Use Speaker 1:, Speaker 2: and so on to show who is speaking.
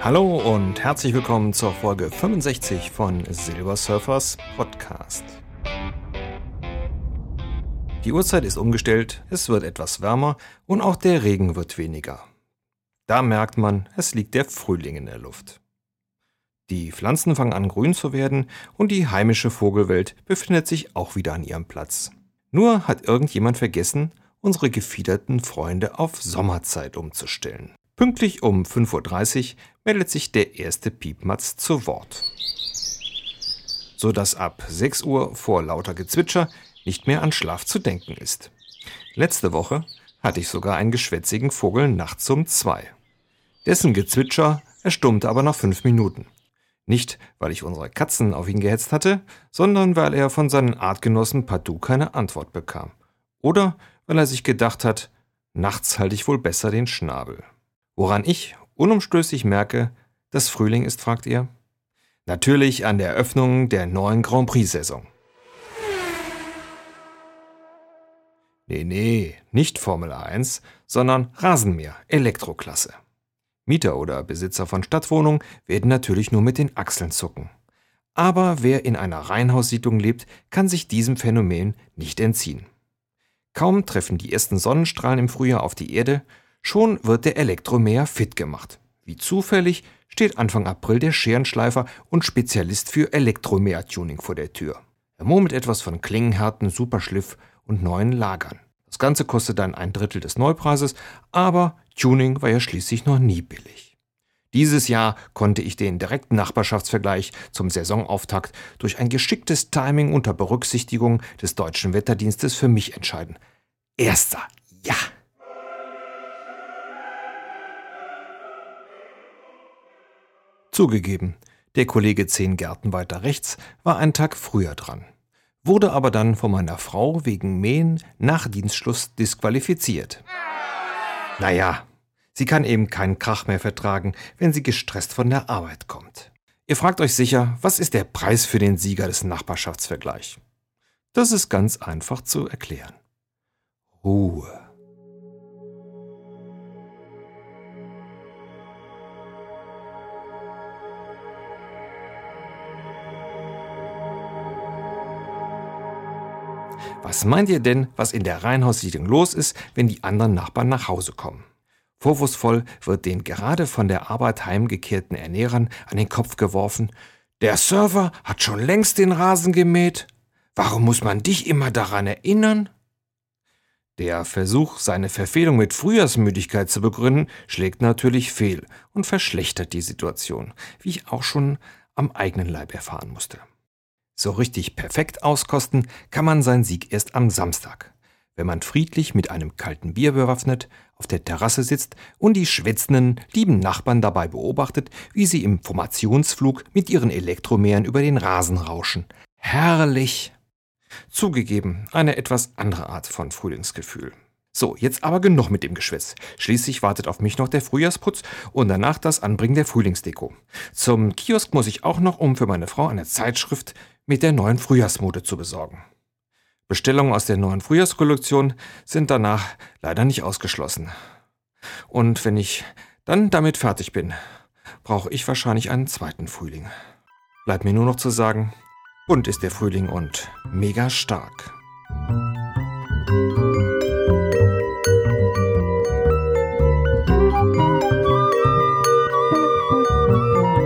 Speaker 1: Hallo und herzlich willkommen zur Folge 65 von Silver Surfers Podcast. Die Uhrzeit ist umgestellt, es wird etwas wärmer und auch der Regen wird weniger. Da merkt man, es liegt der Frühling in der Luft. Die Pflanzen fangen an grün zu werden und die heimische Vogelwelt befindet sich auch wieder an ihrem Platz. Nur hat irgendjemand vergessen, unsere gefiederten Freunde auf Sommerzeit umzustellen. Pünktlich um 5.30 Uhr meldet sich der erste Piepmatz zu Wort. Sodass ab 6 Uhr vor lauter Gezwitscher nicht mehr an Schlaf zu denken ist. Letzte Woche hatte ich sogar einen geschwätzigen Vogel nachts um zwei. Dessen Gezwitscher erstummte aber nach fünf Minuten. Nicht, weil ich unsere Katzen auf ihn gehetzt hatte, sondern weil er von seinen Artgenossen partout keine Antwort bekam. Oder weil er sich gedacht hat, nachts halte ich wohl besser den Schnabel. Woran ich unumstößlich merke, dass Frühling ist, fragt ihr? Natürlich an der Eröffnung der neuen Grand Prix-Saison. Nee, nee, nicht Formel 1, sondern Rasenmäher, Elektroklasse. Mieter oder Besitzer von Stadtwohnungen werden natürlich nur mit den Achseln zucken. Aber wer in einer Reihenhaussiedlung lebt, kann sich diesem Phänomen nicht entziehen. Kaum treffen die ersten Sonnenstrahlen im Frühjahr auf die Erde, Schon wird der Elektromäher fit gemacht. Wie zufällig steht Anfang April der Scherenschleifer und Spezialist für Elektromäher-Tuning vor der Tür. Er murmelt etwas von Klingenhärten, Superschliff und neuen Lagern. Das Ganze kostet dann ein Drittel des Neupreises, aber Tuning war ja schließlich noch nie billig. Dieses Jahr konnte ich den direkten Nachbarschaftsvergleich zum Saisonauftakt durch ein geschicktes Timing unter Berücksichtigung des deutschen Wetterdienstes für mich entscheiden. Erster, ja! Zugegeben, der Kollege zehn Gärten weiter rechts war einen Tag früher dran, wurde aber dann von meiner Frau wegen Mähen nach Dienstschluss disqualifiziert. Naja, sie kann eben keinen Krach mehr vertragen, wenn sie gestresst von der Arbeit kommt. Ihr fragt euch sicher, was ist der Preis für den Sieger des Nachbarschaftsvergleichs? Das ist ganz einfach zu erklären. Ruhe. Was meint ihr denn, was in der Reihenhaussiedlung los ist, wenn die anderen Nachbarn nach Hause kommen? Vorwurfsvoll wird den gerade von der Arbeit heimgekehrten Ernährern an den Kopf geworfen, der Server hat schon längst den Rasen gemäht. Warum muss man dich immer daran erinnern? Der Versuch, seine Verfehlung mit Frühjahrsmüdigkeit zu begründen, schlägt natürlich fehl und verschlechtert die Situation, wie ich auch schon am eigenen Leib erfahren musste. So richtig perfekt auskosten kann man seinen Sieg erst am Samstag, wenn man friedlich mit einem kalten Bier bewaffnet auf der Terrasse sitzt und die schwätzenden, lieben Nachbarn dabei beobachtet, wie sie im Formationsflug mit ihren Elektromähren über den Rasen rauschen. Herrlich! Zugegeben, eine etwas andere Art von Frühlingsgefühl. So, jetzt aber genug mit dem Geschwätz. Schließlich wartet auf mich noch der Frühjahrsputz und danach das Anbringen der Frühlingsdeko. Zum Kiosk muss ich auch noch, um für meine Frau eine Zeitschrift mit der neuen Frühjahrsmode zu besorgen. Bestellungen aus der neuen Frühjahrskollektion sind danach leider nicht ausgeschlossen. Und wenn ich dann damit fertig bin, brauche ich wahrscheinlich einen zweiten Frühling. Bleibt mir nur noch zu sagen, bunt ist der Frühling und mega stark.